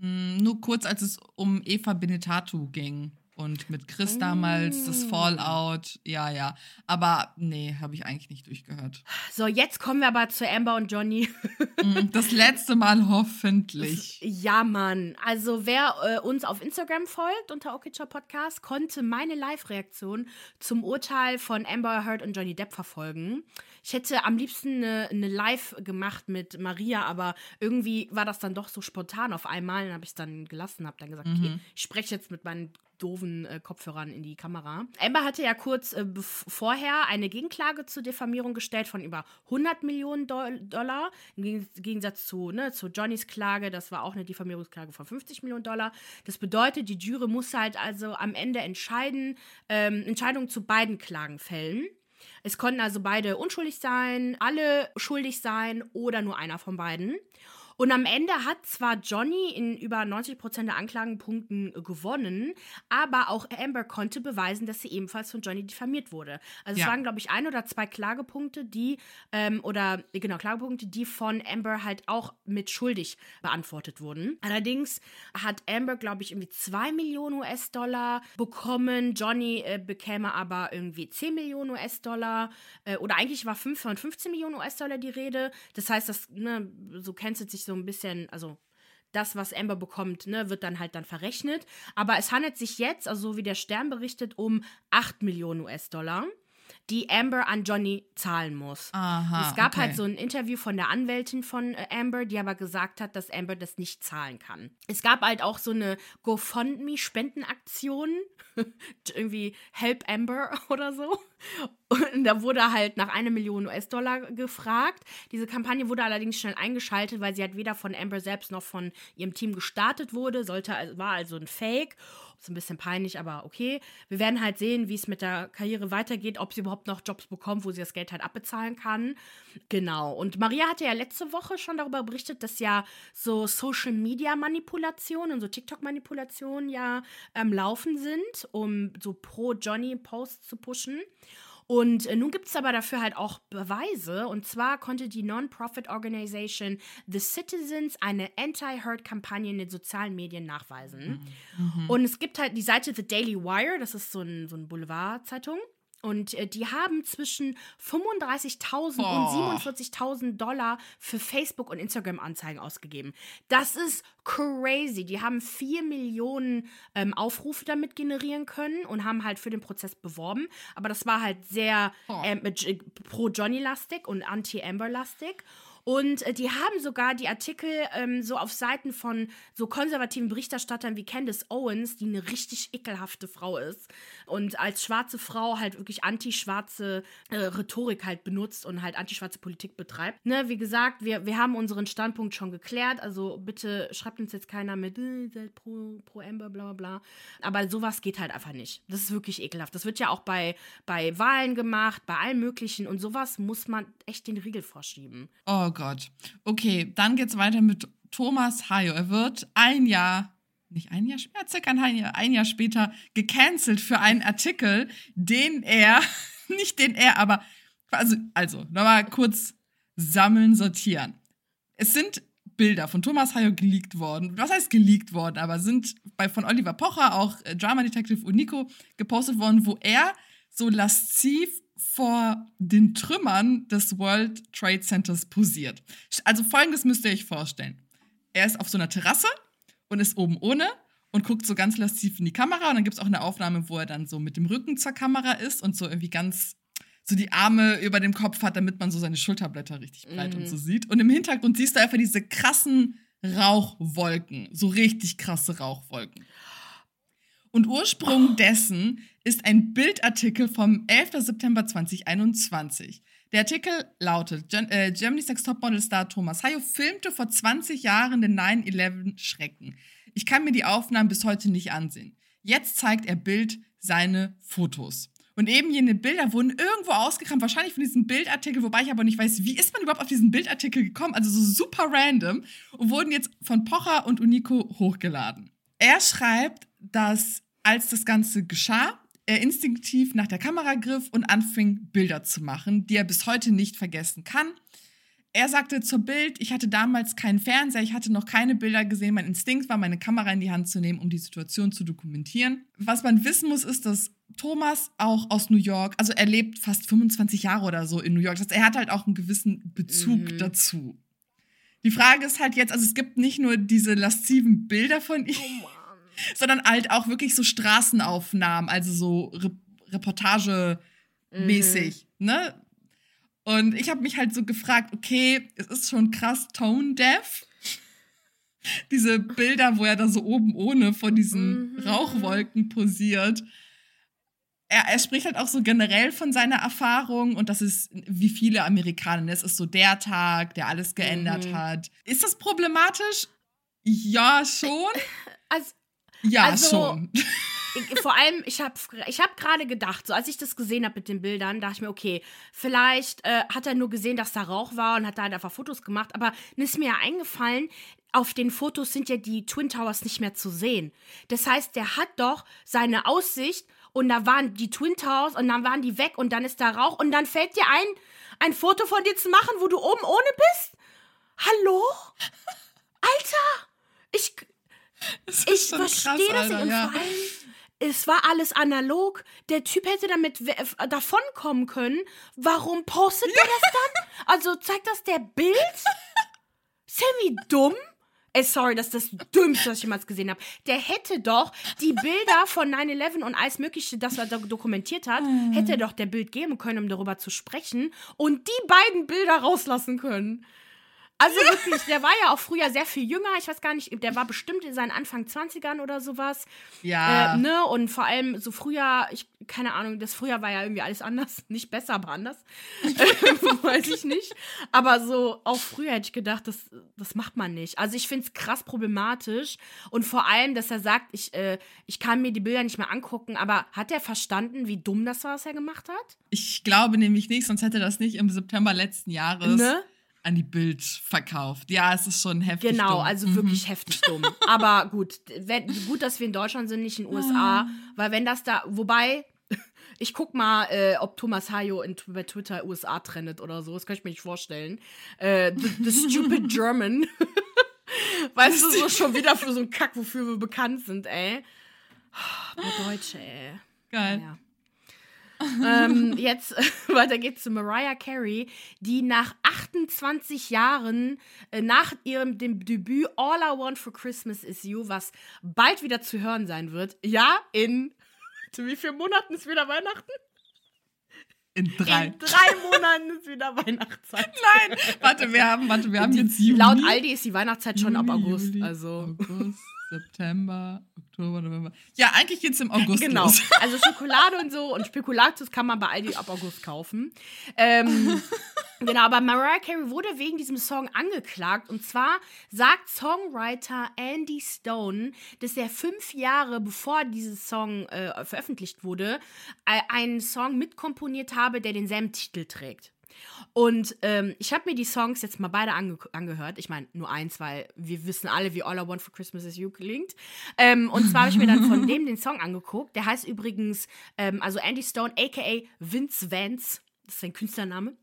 Hm, nur kurz, als es um Eva Benetatu ging. Und mit Chris damals, das. Fallout, ja, ja. Aber nee, habe ich eigentlich nicht durchgehört. So, jetzt kommen wir aber zu Amber und Johnny. *laughs* Mm, das letzte Mal hoffentlich. Ja, Mann. Also, wer äh, uns auf Instagram folgt unter Okitcher Podcast, konnte meine Live-Reaktion zum Urteil von Amber Heard und Johnny Depp verfolgen. Ich hätte am liebsten eine, eine Live gemacht mit Maria, aber irgendwie war das dann doch so spontan auf einmal. Dann habe ich es dann gelassen, habe dann gesagt, mhm. okay, ich spreche jetzt mit meinen doofen äh, Kopfhörern in die Kamera. Amber hatte ja kurz äh, vorher eine Gegenklage zur Diffamierung gestellt von über 100 Millionen Do Dollar. Im Gegensatz zu, ne, zu Johnnys Klage, das war auch eine Diffamierungsklage von 50 Millionen Dollar. Das bedeutet, die Jury muss halt also am Ende entscheiden, ähm, Entscheidungen zu beiden Klagen fällen. Es konnten also beide unschuldig sein, alle schuldig sein oder nur einer von beiden. Und am Ende hat zwar Johnny in über 90% der Anklagenpunkten gewonnen, aber auch Amber konnte beweisen, dass sie ebenfalls von Johnny diffamiert wurde. Also ja. es waren, glaube ich, ein oder zwei Klagepunkte, die, ähm, oder genau, Klagepunkte, die von Amber halt auch mit schuldig beantwortet wurden. Allerdings hat Amber, glaube ich, irgendwie 2 Millionen US-Dollar bekommen. Johnny äh, bekäme aber irgendwie 10 Millionen US-Dollar. Äh, oder eigentlich war 5 von 15 Millionen US-Dollar die Rede. Das heißt, das, ne, so cancelt sich so ein bisschen, also das, was Amber bekommt, ne, wird dann halt dann verrechnet. Aber es handelt sich jetzt, also so wie der Stern berichtet, um 8 Millionen US-Dollar die Amber an Johnny zahlen muss. Aha, es gab okay. halt so ein Interview von der Anwältin von äh, Amber, die aber gesagt hat, dass Amber das nicht zahlen kann. Es gab halt auch so eine GoFundMe-Spendenaktion, *laughs* irgendwie Help Amber *laughs* oder so. Und da wurde halt nach einer Million US-Dollar gefragt. Diese Kampagne wurde allerdings schnell eingeschaltet, weil sie halt weder von Amber selbst noch von ihrem Team gestartet wurde, sollte, war also ein Fake. Ist ein bisschen peinlich, aber okay. Wir werden halt sehen, wie es mit der Karriere weitergeht, ob sie überhaupt noch Jobs bekommt, wo sie das Geld halt abbezahlen kann. Genau. Und Maria hatte ja letzte Woche schon darüber berichtet, dass ja so Social Media Manipulationen und so TikTok-Manipulationen ja ähm, Laufen sind, um so pro Johnny Posts zu pushen. Und äh, nun gibt es aber dafür halt auch Beweise. Und zwar konnte die Non-Profit Organization The Citizens eine Anti-Hurt-Kampagne in den sozialen Medien nachweisen. Mhm. Und es gibt halt die Seite The Daily Wire, das ist so, ein, so eine Boulevard-Zeitung. Und äh, die haben zwischen 35.000 und 47.000 Dollar für Facebook- und Instagram-Anzeigen ausgegeben. Das ist crazy. Die haben 4 Millionen ähm, Aufrufe damit generieren können und haben halt für den Prozess beworben. Aber das war halt sehr ähm, pro-Johnny-lastig und anti-Amber-lastig. Und äh, die haben sogar die Artikel ähm, so auf Seiten von so konservativen Berichterstattern wie Candace Owens, die eine richtig ekelhafte Frau ist und als schwarze Frau halt wirklich antischwarze äh, Rhetorik halt benutzt und halt antischwarze Politik betreibt. Ne, wie gesagt, wir, wir haben unseren Standpunkt schon geklärt, also bitte schreibt uns jetzt keiner mit äh, pro, pro Amber, bla bla. Aber sowas geht halt einfach nicht. Das ist wirklich ekelhaft. Das wird ja auch bei, bei Wahlen gemacht, bei allem Möglichen und sowas muss man echt den Riegel vorschieben. Oh Gott. Okay, dann geht's weiter mit Thomas Hayo. Er wird ein Jahr, nicht ein Jahr später, circa ein Jahr, ein Jahr später gecancelt für einen Artikel, den er, *laughs* nicht den er, aber, also, also nochmal kurz sammeln, sortieren. Es sind Bilder von Thomas Hayo geleakt worden. Was heißt geleakt worden? Aber sind bei von Oliver Pocher, auch äh, Drama Detective und Nico gepostet worden, wo er so lasziv vor den Trümmern des World Trade Centers posiert. Also folgendes müsst ihr euch vorstellen. Er ist auf so einer Terrasse und ist oben ohne und guckt so ganz lasziv in die Kamera und dann gibt es auch eine Aufnahme, wo er dann so mit dem Rücken zur Kamera ist und so irgendwie ganz so die Arme über dem Kopf hat, damit man so seine Schulterblätter richtig breit mhm. und so sieht. Und im Hintergrund siehst du einfach diese krassen Rauchwolken, so richtig krasse Rauchwolken. Und Ursprung oh. dessen ist ein Bildartikel vom 11. September 2021. Der Artikel lautet: Gen äh, Germany's Next Topmodel Star Thomas Hayo filmte vor 20 Jahren den 9-11-Schrecken. Ich kann mir die Aufnahmen bis heute nicht ansehen. Jetzt zeigt er Bild seine Fotos. Und eben jene Bilder wurden irgendwo ausgekramt, wahrscheinlich von diesem Bildartikel, wobei ich aber nicht weiß, wie ist man überhaupt auf diesen Bildartikel gekommen, also so super random, und wurden jetzt von Pocher und Unico hochgeladen. Er schreibt, dass als das Ganze geschah, er instinktiv nach der Kamera griff und anfing, Bilder zu machen, die er bis heute nicht vergessen kann. Er sagte zur Bild, ich hatte damals keinen Fernseher, ich hatte noch keine Bilder gesehen. Mein Instinkt war, meine Kamera in die Hand zu nehmen, um die Situation zu dokumentieren. Was man wissen muss, ist, dass Thomas auch aus New York, also er lebt fast 25 Jahre oder so in New York. Das heißt, er hat halt auch einen gewissen Bezug mhm. dazu. Die Frage ist halt jetzt, also es gibt nicht nur diese lasziven Bilder von ihm, oh *laughs* sondern halt auch wirklich so Straßenaufnahmen, also so Re Reportage-mäßig, mhm. ne? Und ich habe mich halt so gefragt, okay, es ist schon krass tone-deaf. *laughs* Diese Bilder, wo er da so oben ohne von diesen mhm. Rauchwolken posiert. Er, er, spricht halt auch so generell von seiner Erfahrung und das ist, wie viele Amerikaner, es ist so der Tag, der alles geändert mhm. hat. Ist das problematisch? Ja, schon. *laughs* Also, ja, also, schon. vor allem, ich habe ich hab gerade gedacht, so als ich das gesehen habe mit den Bildern, dachte ich mir, okay, vielleicht äh, hat er nur gesehen, dass da Rauch war und hat da halt einfach Fotos gemacht. Aber dann ist mir ja eingefallen, auf den Fotos sind ja die Twin Towers nicht mehr zu sehen. Das heißt, der hat doch seine Aussicht und da waren die Twin Towers und dann waren die weg und dann ist da Rauch und dann fällt dir ein, ein Foto von dir zu machen, wo du oben ohne bist? Hallo? Alter! Ich, ich verstehe das nicht. Und ja. vor allem, es war alles analog. Der Typ hätte damit davonkommen können. Warum postet ja. er das dann? *laughs* Also zeigt das der Bild? Wie dumm? Ey, sorry, das ist das Dümmste, was ich jemals gesehen habe. Der hätte doch die Bilder von 9-11 und alles Mögliche, das er dokumentiert hat, hätte er doch der Bild geben können, um darüber zu sprechen und die beiden Bilder rauslassen können. Also wirklich, der war ja auch früher sehr viel jünger. Ich weiß gar nicht, der war bestimmt in seinen Anfang 20ern oder sowas. Ja. Äh, ne? Und vor allem so früher, ich, keine Ahnung, das früher war ja irgendwie alles anders. *laughs* Nicht besser, aber anders. *laughs* weiß ich nicht. Aber so, auch früher hätte ich gedacht, das, das macht man nicht. Also ich finde es krass problematisch. Und vor allem, dass er sagt, ich, äh, ich kann mir die Bilder nicht mehr angucken, aber hat er verstanden, wie dumm das war, was er gemacht hat? Ich glaube nämlich nicht, sonst hätte er das nicht im September letzten Jahres. Ne? An die Bild verkauft. Ja, es ist schon heftig. Genau, dumm. also mhm. wirklich heftig dumm. Aber gut, wenn, gut, dass wir in Deutschland sind, nicht in den USA, ah. weil wenn das da, wobei, *laughs* ich guck mal, äh, ob Thomas Hayo in, bei Twitter USA trendet oder so. Das kann ich mir nicht vorstellen. Äh, the, the Stupid *laughs* German. *laughs* weißt du, so schon wieder für so einen Kack, wofür wir bekannt sind, ey. Oh, Deutsche, ey. Geil. Ja ähm, jetzt weiter geht's zu Mariah Carey, die nach 28 Jahren äh, nach ihrem dem Debüt All I Want for Christmas Is You, was bald wieder zu hören sein wird, ja, in *laughs* zu wie vielen Monaten ist wieder Weihnachten? In drei. In drei Monaten ist wieder Weihnachtszeit. *laughs* Nein, warte, wir haben, warte, wir haben jetzt Juni. Laut Aldi ist die Weihnachtszeit schon Juni, ab August. Juli, also. August, September, Oktober, November. Ja, eigentlich jetzt im August. Genau. Los. Also Schokolade und so und Spekulatius kann man bei Aldi ab August kaufen. Ähm, *laughs* genau, aber Mariah Carey wurde wegen diesem Song angeklagt. Und zwar sagt Songwriter Andy Stone, dass er fünf Jahre bevor dieses Song äh, veröffentlicht wurde, äh, einen Song mitkomponiert habe, der denselben Titel trägt. Und ähm, ich habe mir die Songs jetzt mal beide ange angehört. Ich meine, nur eins, weil wir wissen alle, wie All I Want for Christmas is You klingt. Ähm, und zwar habe ich mir dann von *laughs* dem den Song angeguckt. Der heißt übrigens, ähm, also Andy Stone, aka Vince Vance. Das ist sein Künstlername.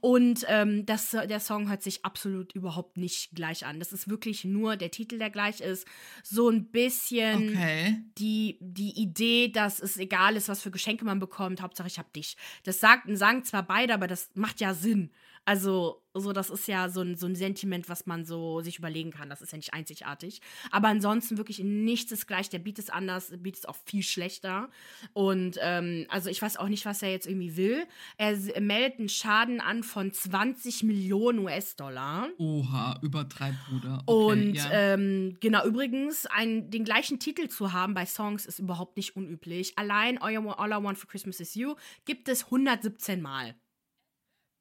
Und ähm, das, der Song hört sich absolut überhaupt nicht gleich an. Das ist wirklich nur der Titel, der gleich ist. So ein bisschen okay. die, die Idee, dass es egal ist, was für Geschenke man bekommt. Hauptsache, ich hab dich. Das sagt, sagen zwar beide, aber das macht ja Sinn. Also, so, das ist ja so ein, so ein Sentiment, was man so sich überlegen kann. Das ist ja nicht einzigartig. Aber ansonsten wirklich nichts ist gleich. Der Beat ist anders, der Beat ist auch viel schlechter. Und ähm, also ich weiß auch nicht, was er jetzt irgendwie will. Er, meldet einen Schaden an von 20 Millionen US-Dollar. Oha, übertreib, Bruder. Okay, Und ja. ähm, genau, übrigens, ein, den gleichen Titel zu haben bei Songs ist überhaupt nicht unüblich. Allein All I Want for Christmas is You gibt es 117 Mal.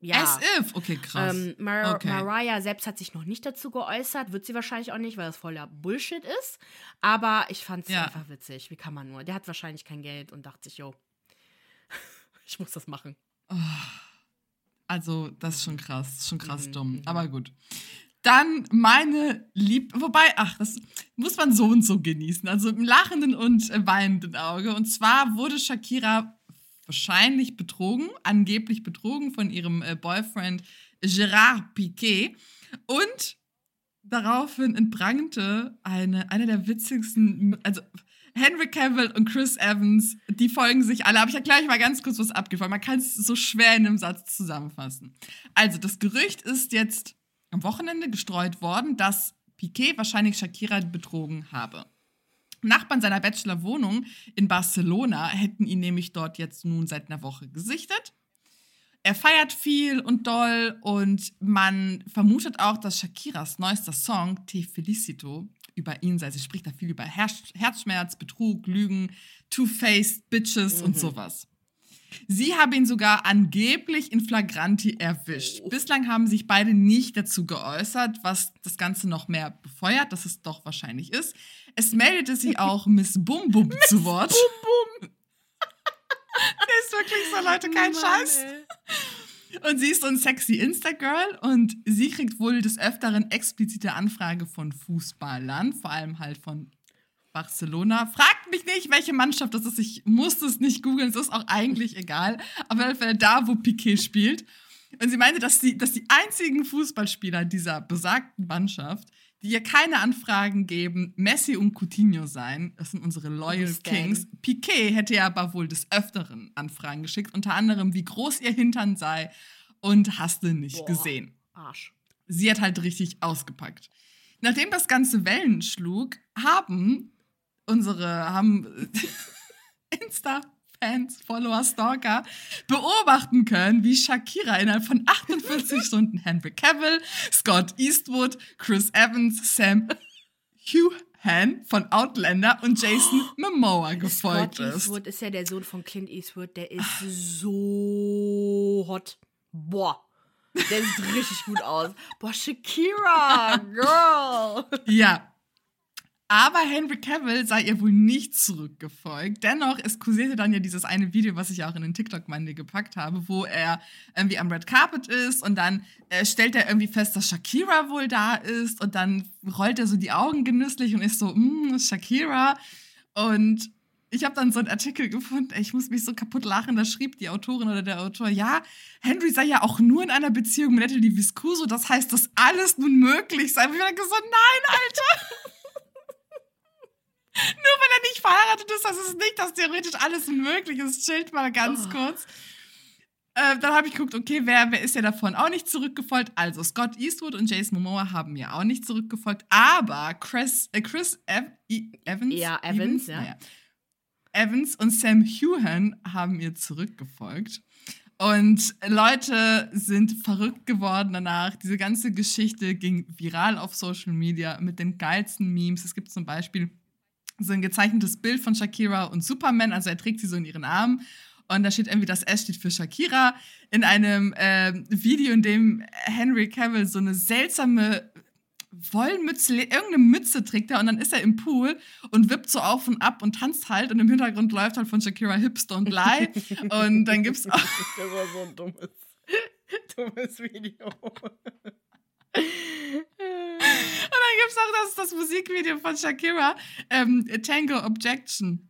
Ja. As if. Okay, krass. Ähm, Mar okay. Mariah selbst hat sich noch nicht dazu geäußert. Wird sie wahrscheinlich auch nicht, weil das voller Bullshit ist. Aber ich fand es ja. einfach witzig. Wie kann man nur? Der hat wahrscheinlich kein Geld und dachte sich, yo, *laughs* ich muss das machen. Oh. Also, das ist schon krass. Das ist schon krass mhm. dumm. Mhm. Aber gut. Dann meine Lieb... Wobei, ach, das muss man so und so genießen. Also im lachenden und weinenden Auge. Und zwar wurde Shakira wahrscheinlich betrogen, angeblich betrogen von ihrem äh, Boyfriend Gérard Piquet. Und daraufhin entbrannte eine, eine der witzigsten, also Henry Cavill und Chris Evans, die folgen sich alle. Aber ich erkläre euch mal ganz kurz, was weil man kann es so schwer in einem Satz zusammenfassen. Also, das Gerücht ist jetzt am Wochenende gestreut worden, dass Piquet wahrscheinlich Shakira betrogen habe. Nachbarn seiner Bachelor-Wohnung in Barcelona hätten ihn nämlich dort jetzt nun seit einer Woche gesichtet. Er feiert viel und doll und man vermutet auch, dass Shakiras neuester Song Te Felicito über ihn sei. Sie spricht da viel über Herzschmerz, Betrug, Lügen, Two-Faced Bitches mhm. und sowas. Sie haben ihn sogar angeblich in Flagranti erwischt. Oh. Bislang haben sich beide nicht dazu geäußert, was das Ganze noch mehr befeuert, dass es doch wahrscheinlich ist. Es meldete sich auch Miss Bum Bum zu Wort. Bum Bum. *laughs* Der ist wirklich so, Leute, kein Mann, Scheiß. Ey. Und sie ist so ein sexy Instagirl und sie kriegt wohl des Öfteren explizite Anfrage von Fußballern, vor allem halt von Barcelona. Fragt mich nicht, welche Mannschaft das ist. Ich musste es nicht googeln, es ist auch eigentlich egal. Auf jeden Fall da, wo Piquet spielt. Und sie meinte, dass die, dass die einzigen Fußballspieler dieser besagten Mannschaft, die ihr keine Anfragen geben, Messi und Coutinho seien. Das sind unsere Loyal Kings. Piquet hätte ja aber wohl des Öfteren Anfragen geschickt, unter anderem, wie groß ihr Hintern sei und hast du nicht Boah, gesehen. Arsch. Sie hat halt richtig ausgepackt. nachdem das Ganze Wellen schlug, haben unsere, haben *laughs* Insta Fans, Follower, Stalker beobachten können, wie Shakira innerhalb von 48 *laughs* Stunden Henry Cavill, Scott Eastwood, Chris Evans, Sam Hughan von Outlander und Jason oh, Momoa gefolgt Scott ist. Eastwood ist ja der Sohn von Clint Eastwood, der ist so hot. Boah. Der sieht richtig gut aus. Boah, Shakira, *laughs* Girl. Ja, aber Henry Cavill sei ihr wohl nicht zurückgefolgt. Dennoch, es kursierte dann ja dieses eine Video, was ich auch in den TikTok-Monday gepackt habe, wo er irgendwie am Red Carpet ist und dann äh, stellt er irgendwie fest, dass Shakira wohl da ist und dann rollt er so die Augen genüsslich und ist so, mm, Shakira. Und ich habe dann so einen Artikel gefunden, ich muss mich so kaputt lachen, da schrieb die Autorin oder der Autor, ja, Henry sei ja auch nur in einer Beziehung mit Natalie Viscuso, das heißt, dass alles nun möglich sei. Und ich dachte so, nein, Alter! *laughs* Nur weil er nicht verheiratet ist, das ist nicht, dass theoretisch alles möglich ist. Chillt mal ganz oh. kurz. Äh, dann habe ich geguckt, okay, wer, wer ist ja davon auch nicht zurückgefolgt? Also Scott Eastwood und Jason Momoa haben mir auch nicht zurückgefolgt, aber Chris, äh, Chris Ev e Evans, ja, Evans, Evans, ja. Naja. Evans und Sam Heughan haben mir zurückgefolgt. Und Leute sind verrückt geworden danach. Diese ganze Geschichte ging viral auf Social Media mit den geilsten Memes. Es gibt zum Beispiel so ein gezeichnetes Bild von Shakira und Superman, also er trägt sie so in ihren Armen. Und da steht irgendwie, das S steht für Shakira. In einem äh, Video, in dem Henry Cavill so eine seltsame Wollmütze, irgendeine Mütze trägt er und dann ist er im Pool und wippt so auf und ab und tanzt halt und im Hintergrund läuft halt von Shakira Hips Don't Lie und dann gibt's *laughs* auch... Das war so ein dummes, dummes Video. *laughs* Und dann gibt es auch das, das Musikvideo von Shakira, ähm, Tango Objection.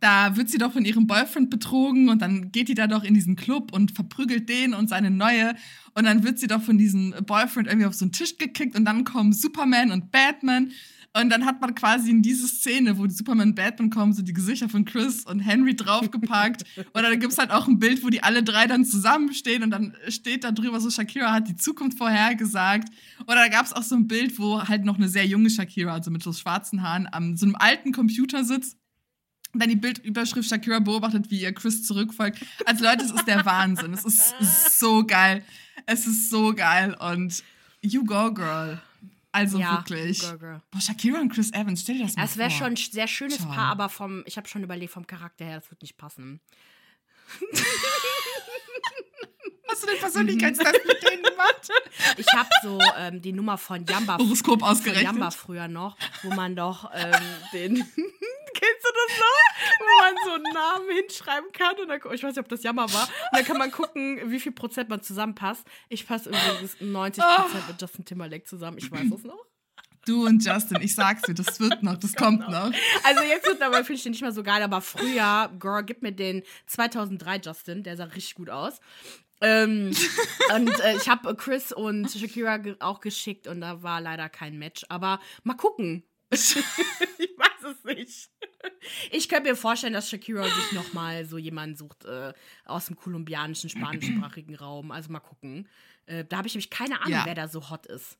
Da wird sie doch von ihrem Boyfriend betrogen und dann geht die da doch in diesen Club und verprügelt den und seine neue. Und dann wird sie doch von diesem Boyfriend irgendwie auf so einen Tisch gekickt und dann kommen Superman und Batman und dann hat man quasi in diese Szene, wo die Superman und Batman kommen, so die Gesichter von Chris und Henry draufgepackt. *laughs* Oder dann gibt es halt auch ein Bild, wo die alle drei dann zusammenstehen und dann steht da drüber so, Shakira hat die Zukunft vorhergesagt. Oder da gab es auch so ein Bild, wo halt noch eine sehr junge Shakira, also mit so schwarzen Haaren, am so einem alten Computer sitzt. Und dann die Bildüberschrift Shakira beobachtet, wie ihr Chris zurückfolgt. Also Leute, es ist der Wahnsinn. Es ist so geil. Es ist so geil und you go, girl. Also ja, wirklich. Girl, girl. Boah, Shakira und Chris Evans, stell dir das mal das vor. Das wäre schon ein sehr schönes Ciao. Paar, aber vom, ich habe schon überlegt, vom Charakter her, das wird nicht passen. *laughs* Hast du den Persönlichkeitstest mit denen gemacht? Ich habe so ähm, die Nummer von Jamba, Horoskop ausgerechnet. Von Jamba früher noch, wo man doch ähm, den *laughs* Kennst du das noch? Wo man so einen Namen hinschreiben kann und dann, ich weiß nicht, ob das Jammer war. Und dann kann man gucken, wie viel Prozent man zusammenpasst. Ich passe übrigens 90 Prozent oh. mit Justin Timberlake zusammen. Ich weiß das noch. Du und Justin, ich sag's dir, das wird noch, das kommt, kommt noch. Also jetzt wird dabei finde ich den nicht mehr so geil, aber früher, girl, gib mir den 2003 Justin, der sah richtig gut aus. Ähm, *laughs* und äh, ich habe Chris und Shakira auch geschickt und da war leider kein Match. Aber mal gucken. *laughs* ich weiß es nicht. Ich könnte mir vorstellen, dass Shakira sich nochmal so jemanden sucht äh, aus dem kolumbianischen, spanischsprachigen *clears throat* Raum. Also mal gucken. Äh, da habe ich nämlich keine Ahnung, ja. wer da so hot ist.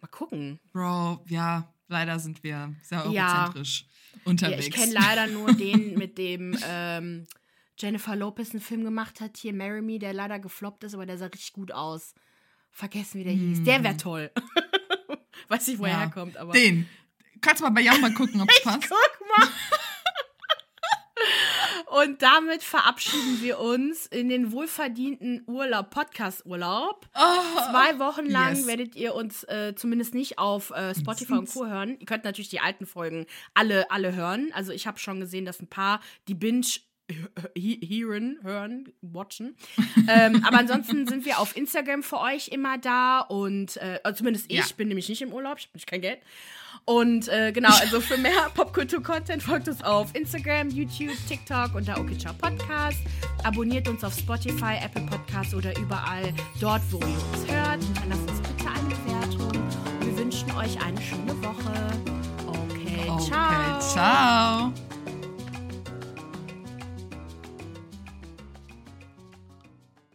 Mal gucken. Bro, ja, leider sind wir sehr eurozentrisch ja. unterwegs. Ja, ich kenne leider nur den, *laughs* mit dem ähm, Jennifer Lopez einen Film gemacht hat, hier Marry Me, der leider gefloppt ist, aber der sah richtig gut aus. Vergessen, wie der hm. hieß. Der wäre toll. *laughs* Weiß nicht, wo ja. er herkommt, aber. Den. Kannst du mal bei Jan mal gucken, ob es *laughs* passt. Guck mal. *laughs* Und damit verabschieden wir uns in den wohlverdienten Urlaub, Podcast-Urlaub. Oh, Zwei Wochen lang yes. werdet ihr uns äh, zumindest nicht auf äh, Spotify und Co. hören. Ihr könnt natürlich die alten Folgen alle, alle hören. Also ich habe schon gesehen, dass ein paar die Binge hearen, hören, watchen. ähm, aber ansonsten *laughs* sind wir auf Instagram für euch immer da und äh, also zumindest ich ja. bin nämlich nicht im Urlaub, ich habe kein Geld. Und äh, genau, also für mehr *laughs* Popkultur-Content folgt uns auf Instagram, YouTube, TikTok unter Okicha Podcast. Abonniert uns auf Spotify, Apple Podcasts oder überall dort, wo ihr uns hört. Und lasst uns bitte eine Bewertung. Wir wünschen euch eine schöne Woche. Okay, okay ciao. ciao.